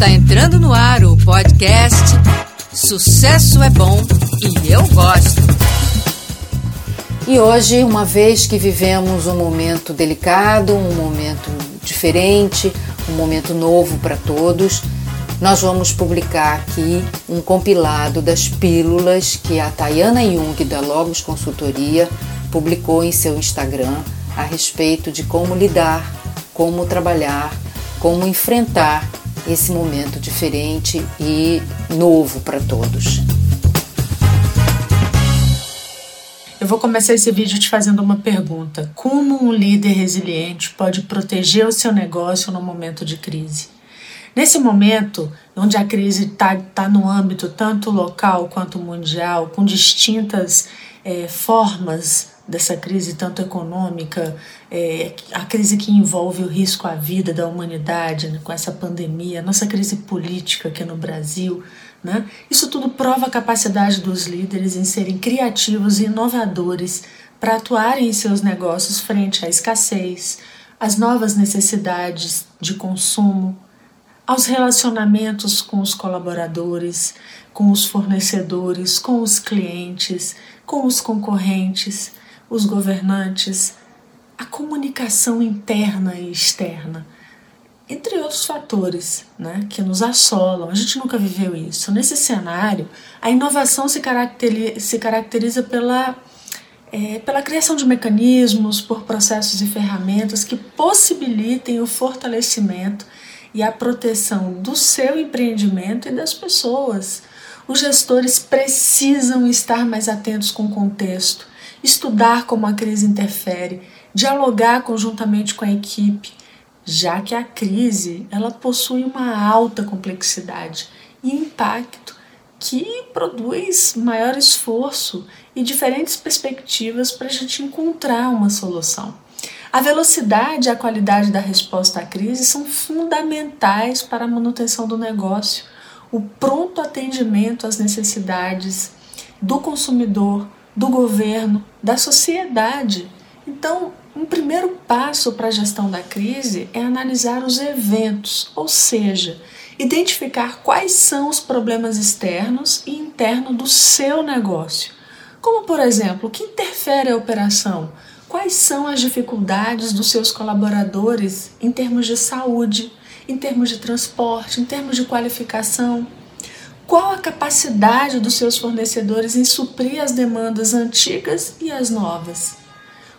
Está entrando no ar o podcast Sucesso é Bom e Eu Gosto. E hoje, uma vez que vivemos um momento delicado, um momento diferente, um momento novo para todos, nós vamos publicar aqui um compilado das pílulas que a Tayana Jung da Logos Consultoria publicou em seu Instagram a respeito de como lidar, como trabalhar, como enfrentar esse momento diferente e novo para todos. Eu vou começar esse vídeo te fazendo uma pergunta: como um líder resiliente pode proteger o seu negócio no momento de crise? Nesse momento, onde a crise está tá no âmbito tanto local quanto mundial, com distintas é, formas dessa crise, tanto econômica, é, a crise que envolve o risco à vida da humanidade, né, com essa pandemia, nossa crise política aqui no Brasil, né, isso tudo prova a capacidade dos líderes em serem criativos e inovadores para atuarem em seus negócios frente à escassez, às novas necessidades de consumo, aos relacionamentos com os colaboradores, com os fornecedores, com os clientes, com os concorrentes os governantes, a comunicação interna e externa, entre outros fatores né, que nos assolam. A gente nunca viveu isso. Nesse cenário, a inovação se caracteriza, se caracteriza pela, é, pela criação de mecanismos, por processos e ferramentas que possibilitem o fortalecimento e a proteção do seu empreendimento e das pessoas. Os gestores precisam estar mais atentos com o contexto, estudar como a crise interfere, dialogar conjuntamente com a equipe, já que a crise ela possui uma alta complexidade e impacto que produz maior esforço e diferentes perspectivas para a gente encontrar uma solução. A velocidade e a qualidade da resposta à crise são fundamentais para a manutenção do negócio, o pronto atendimento às necessidades do consumidor, do governo, da sociedade. Então, um primeiro passo para a gestão da crise é analisar os eventos, ou seja, identificar quais são os problemas externos e internos do seu negócio. Como, por exemplo, o que interfere a operação? Quais são as dificuldades dos seus colaboradores em termos de saúde, em termos de transporte, em termos de qualificação? Qual a capacidade dos seus fornecedores em suprir as demandas antigas e as novas?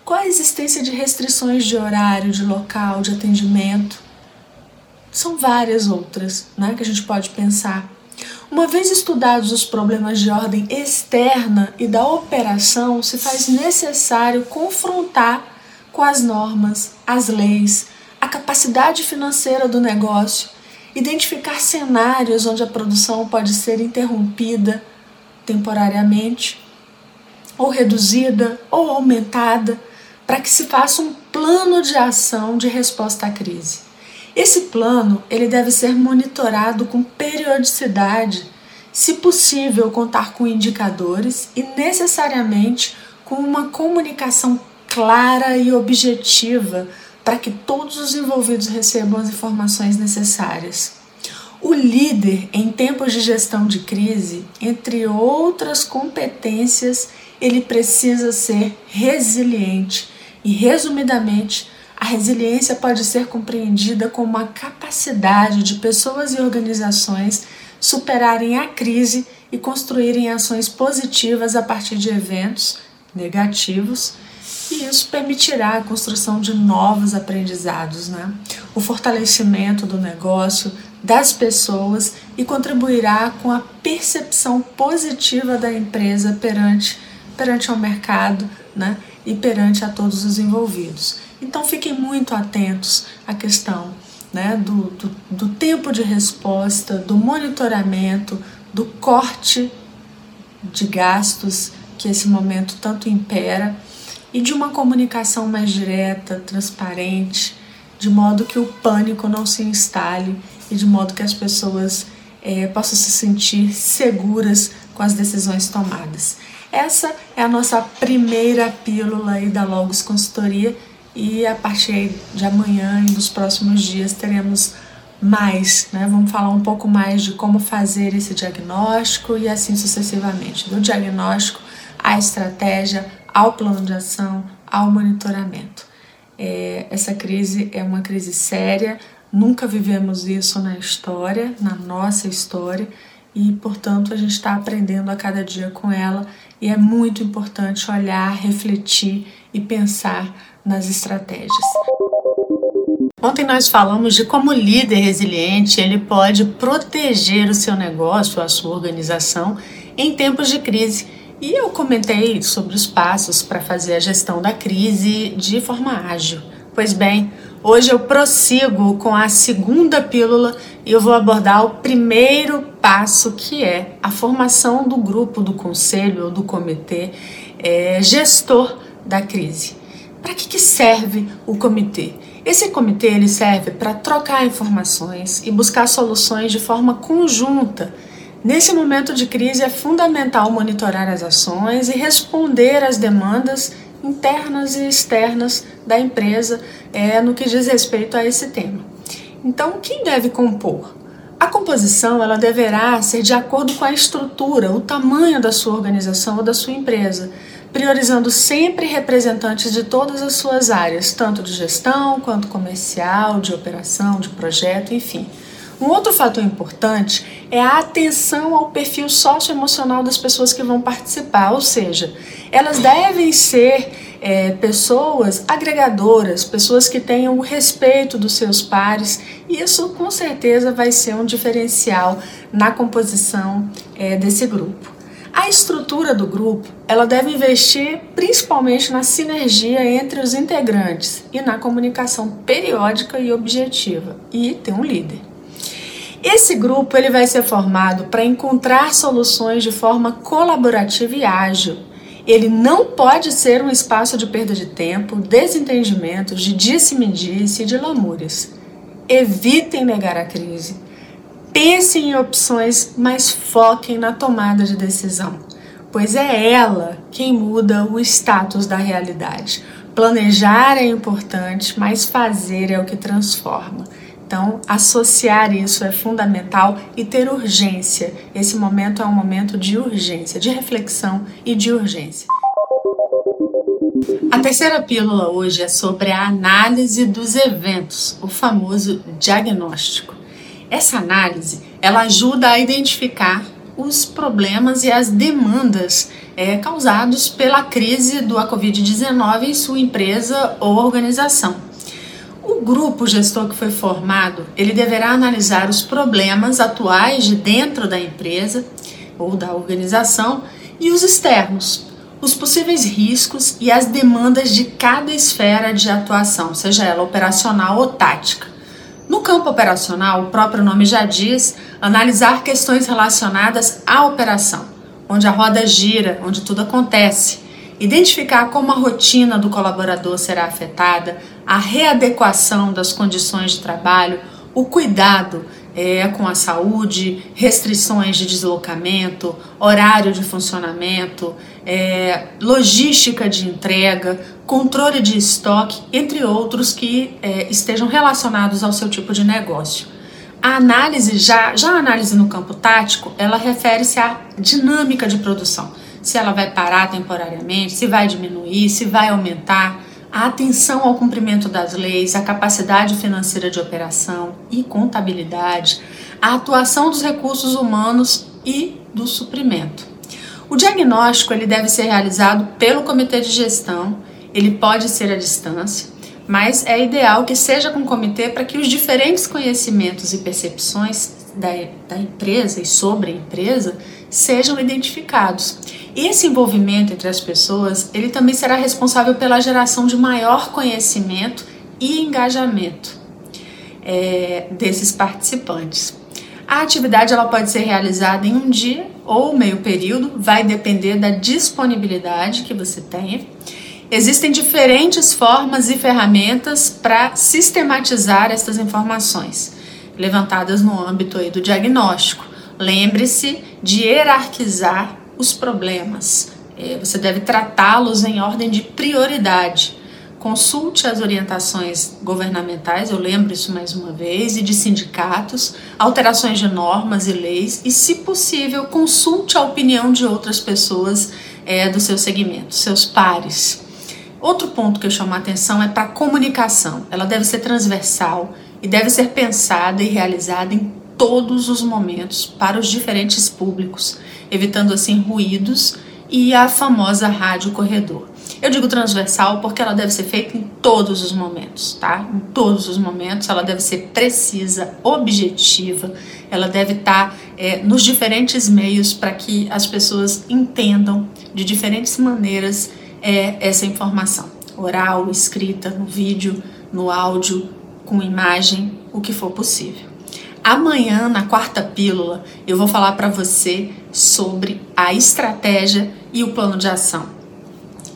Qual a existência de restrições de horário, de local, de atendimento? São várias outras né, que a gente pode pensar. Uma vez estudados os problemas de ordem externa e da operação, se faz necessário confrontar com as normas, as leis, a capacidade financeira do negócio identificar cenários onde a produção pode ser interrompida temporariamente, ou reduzida, ou aumentada, para que se faça um plano de ação de resposta à crise. Esse plano ele deve ser monitorado com periodicidade, se possível contar com indicadores e necessariamente com uma comunicação clara e objetiva para que todos os envolvidos recebam as informações necessárias. O líder, em tempos de gestão de crise, entre outras competências, ele precisa ser resiliente. E, resumidamente, a resiliência pode ser compreendida como a capacidade de pessoas e organizações superarem a crise e construírem ações positivas a partir de eventos negativos e isso permitirá a construção de novos aprendizados, né? o fortalecimento do negócio, das pessoas e contribuirá com a percepção positiva da empresa perante, perante ao mercado né? e perante a todos os envolvidos. Então fiquem muito atentos à questão né? do, do, do tempo de resposta, do monitoramento, do corte de gastos que esse momento tanto impera e de uma comunicação mais direta, transparente, de modo que o pânico não se instale e de modo que as pessoas é, possam se sentir seguras com as decisões tomadas. Essa é a nossa primeira pílula aí da Logos Consultoria e a partir de amanhã e dos próximos dias teremos mais, né? Vamos falar um pouco mais de como fazer esse diagnóstico e assim sucessivamente, do diagnóstico à estratégia, ao plano de ação, ao monitoramento. É, essa crise é uma crise séria, nunca vivemos isso na história, na nossa história, e portanto a gente está aprendendo a cada dia com ela e é muito importante olhar, refletir e pensar nas estratégias. Ontem nós falamos de como o líder resiliente ele pode proteger o seu negócio, a sua organização em tempos de crise. E eu comentei sobre os passos para fazer a gestão da crise de forma ágil. Pois bem, hoje eu prossigo com a segunda pílula e eu vou abordar o primeiro passo que é a formação do grupo, do conselho ou do comitê é, gestor da crise. Para que, que serve o comitê? Esse comitê ele serve para trocar informações e buscar soluções de forma conjunta. Nesse momento de crise é fundamental monitorar as ações e responder às demandas internas e externas da empresa é, no que diz respeito a esse tema. Então, quem deve compor? A composição ela deverá ser de acordo com a estrutura, o tamanho da sua organização ou da sua empresa priorizando sempre representantes de todas as suas áreas, tanto de gestão quanto comercial, de operação, de projeto, enfim. Um outro fator importante é a atenção ao perfil socioemocional das pessoas que vão participar, ou seja, elas devem ser é, pessoas agregadoras, pessoas que tenham o respeito dos seus pares, e isso com certeza vai ser um diferencial na composição é, desse grupo. A estrutura do grupo, ela deve investir principalmente na sinergia entre os integrantes e na comunicação periódica e objetiva e ter um líder. Esse grupo ele vai ser formado para encontrar soluções de forma colaborativa e ágil. Ele não pode ser um espaço de perda de tempo, desentendimentos, de disse-me-disse e de lamúrias. Evitem negar a crise Pensem em opções, mas foquem na tomada de decisão, pois é ela quem muda o status da realidade. Planejar é importante, mas fazer é o que transforma. Então, associar isso é fundamental e ter urgência. Esse momento é um momento de urgência, de reflexão e de urgência. A terceira pílula hoje é sobre a análise dos eventos, o famoso diagnóstico. Essa análise ela ajuda a identificar os problemas e as demandas é, causados pela crise do Covid-19 em sua empresa ou organização. O grupo gestor que foi formado, ele deverá analisar os problemas atuais de dentro da empresa ou da organização e os externos, os possíveis riscos e as demandas de cada esfera de atuação, seja ela operacional ou tática. No campo operacional, o próprio nome já diz, analisar questões relacionadas à operação, onde a roda gira, onde tudo acontece, identificar como a rotina do colaborador será afetada, a readequação das condições de trabalho, o cuidado é, com a saúde, restrições de deslocamento, horário de funcionamento, é, logística de entrega, controle de estoque, entre outros que é, estejam relacionados ao seu tipo de negócio. A análise, já, já a análise no campo tático, ela refere-se à dinâmica de produção. Se ela vai parar temporariamente, se vai diminuir, se vai aumentar a atenção ao cumprimento das leis, a capacidade financeira de operação e contabilidade, a atuação dos recursos humanos e do suprimento. O diagnóstico ele deve ser realizado pelo comitê de gestão, ele pode ser à distância, mas é ideal que seja com o comitê para que os diferentes conhecimentos e percepções da, da empresa e sobre a empresa sejam identificados. Esse envolvimento entre as pessoas, ele também será responsável pela geração de maior conhecimento e engajamento é, desses participantes. A atividade ela pode ser realizada em um dia ou meio período, vai depender da disponibilidade que você tenha. Existem diferentes formas e ferramentas para sistematizar essas informações levantadas no âmbito do diagnóstico. Lembre-se de hierarquizar os problemas. É, você deve tratá-los em ordem de prioridade. consulte as orientações governamentais, eu lembro isso mais uma vez, e de sindicatos, alterações de normas e leis, e, se possível, consulte a opinião de outras pessoas é, do seu segmento, seus pares. Outro ponto que eu chamo a atenção é para a comunicação. Ela deve ser transversal e deve ser pensada e realizada em todos os momentos para os diferentes públicos, evitando assim ruídos e a famosa rádio corredor. Eu digo transversal porque ela deve ser feita em todos os momentos, tá? Em todos os momentos, ela deve ser precisa, objetiva, ela deve estar é, nos diferentes meios para que as pessoas entendam de diferentes maneiras é, essa informação: oral, escrita, no vídeo, no áudio, com imagem, o que for possível. Amanhã, na quarta pílula, eu vou falar para você sobre a estratégia e o plano de ação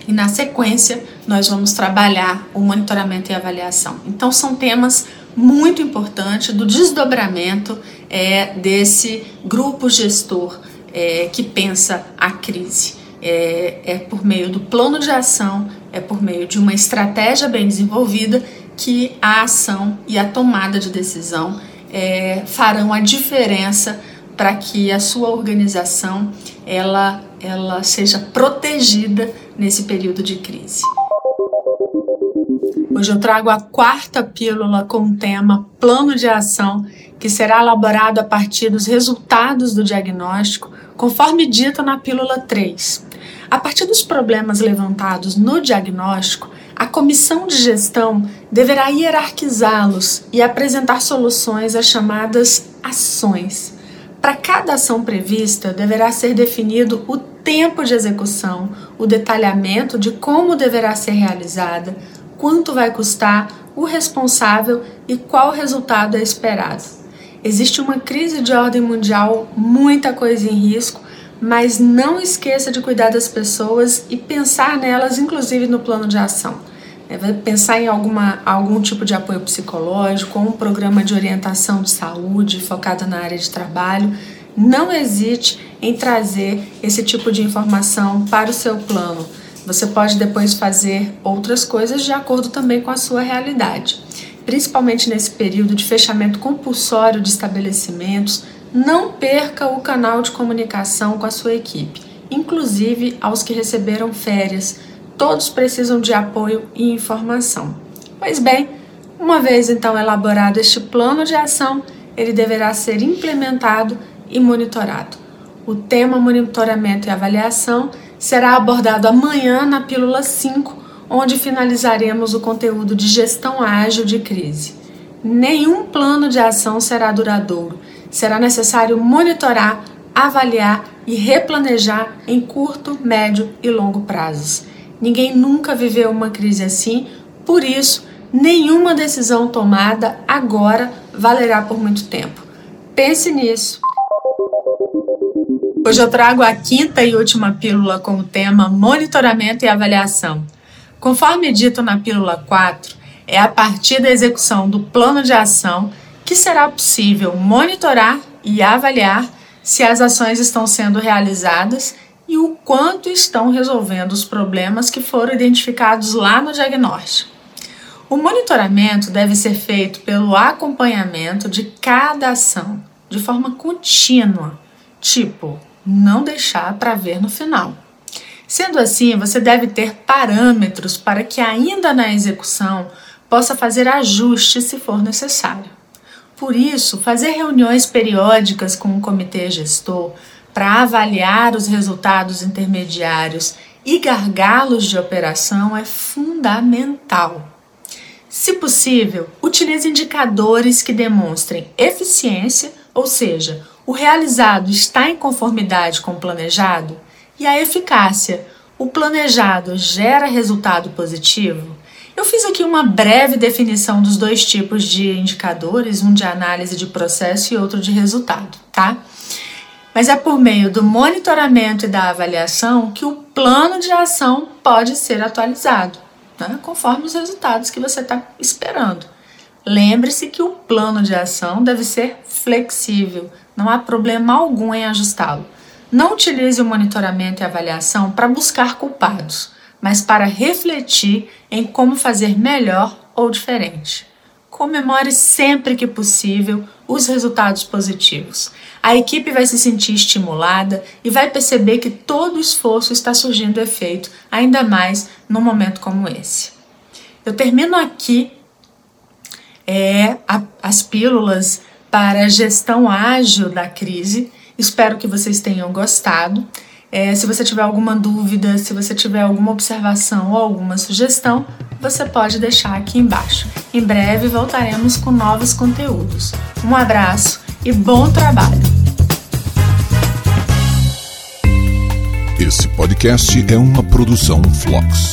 e na sequência nós vamos trabalhar o monitoramento e avaliação. Então são temas muito importantes do desdobramento é, desse grupo gestor é, que pensa a crise. É, é por meio do plano de ação, é por meio de uma estratégia bem desenvolvida que a ação e a tomada de decisão é, farão a diferença para que a sua organização ela, ela seja protegida nesse período de crise. Hoje eu trago a quarta pílula com o tema Plano de Ação, que será elaborado a partir dos resultados do diagnóstico, conforme dito na pílula 3. A partir dos problemas levantados no diagnóstico, a comissão de gestão deverá hierarquizá-los e apresentar soluções às chamadas ações. Para cada ação prevista, deverá ser definido o tempo de execução, o detalhamento de como deverá ser realizada, quanto vai custar, o responsável e qual resultado é esperado. Existe uma crise de ordem mundial, muita coisa em risco, mas não esqueça de cuidar das pessoas e pensar nelas, inclusive no plano de ação. É, pensar em alguma, algum tipo de apoio psicológico, um programa de orientação de saúde focado na área de trabalho. Não hesite em trazer esse tipo de informação para o seu plano. Você pode depois fazer outras coisas de acordo também com a sua realidade. Principalmente nesse período de fechamento compulsório de estabelecimentos, não perca o canal de comunicação com a sua equipe, inclusive aos que receberam férias todos precisam de apoio e informação. Pois bem, uma vez então elaborado este plano de ação, ele deverá ser implementado e monitorado. O tema monitoramento e avaliação será abordado amanhã na pílula 5, onde finalizaremos o conteúdo de gestão ágil de crise. Nenhum plano de ação será duradouro. Será necessário monitorar, avaliar e replanejar em curto, médio e longo prazos. Ninguém nunca viveu uma crise assim, por isso, nenhuma decisão tomada agora valerá por muito tempo. Pense nisso. Hoje eu trago a quinta e última pílula com o tema Monitoramento e Avaliação. Conforme dito na pílula 4, é a partir da execução do plano de ação que será possível monitorar e avaliar se as ações estão sendo realizadas e o quanto estão resolvendo os problemas que foram identificados lá no diagnóstico. O monitoramento deve ser feito pelo acompanhamento de cada ação de forma contínua, tipo, não deixar para ver no final. Sendo assim, você deve ter parâmetros para que, ainda na execução, possa fazer ajustes se for necessário. Por isso, fazer reuniões periódicas com o comitê gestor para avaliar os resultados intermediários e gargalos de operação é fundamental. Se possível, utilize indicadores que demonstrem eficiência, ou seja, o realizado está em conformidade com o planejado, e a eficácia, o planejado gera resultado positivo. Eu fiz aqui uma breve definição dos dois tipos de indicadores, um de análise de processo e outro de resultado, tá? mas é por meio do monitoramento e da avaliação que o plano de ação pode ser atualizado, né, conforme os resultados que você está esperando. Lembre-se que o plano de ação deve ser flexível, não há problema algum em ajustá-lo. Não utilize o monitoramento e avaliação para buscar culpados, mas para refletir em como fazer melhor ou diferente. Comemore sempre que possível os resultados positivos. A equipe vai se sentir estimulada e vai perceber que todo o esforço está surgindo efeito, ainda mais num momento como esse. Eu termino aqui é, a, as pílulas para a gestão ágil da crise. Espero que vocês tenham gostado. É, se você tiver alguma dúvida, se você tiver alguma observação ou alguma sugestão, você pode deixar aqui embaixo. Em breve voltaremos com novos conteúdos. Um abraço e bom trabalho! Esse podcast é uma produção Flux.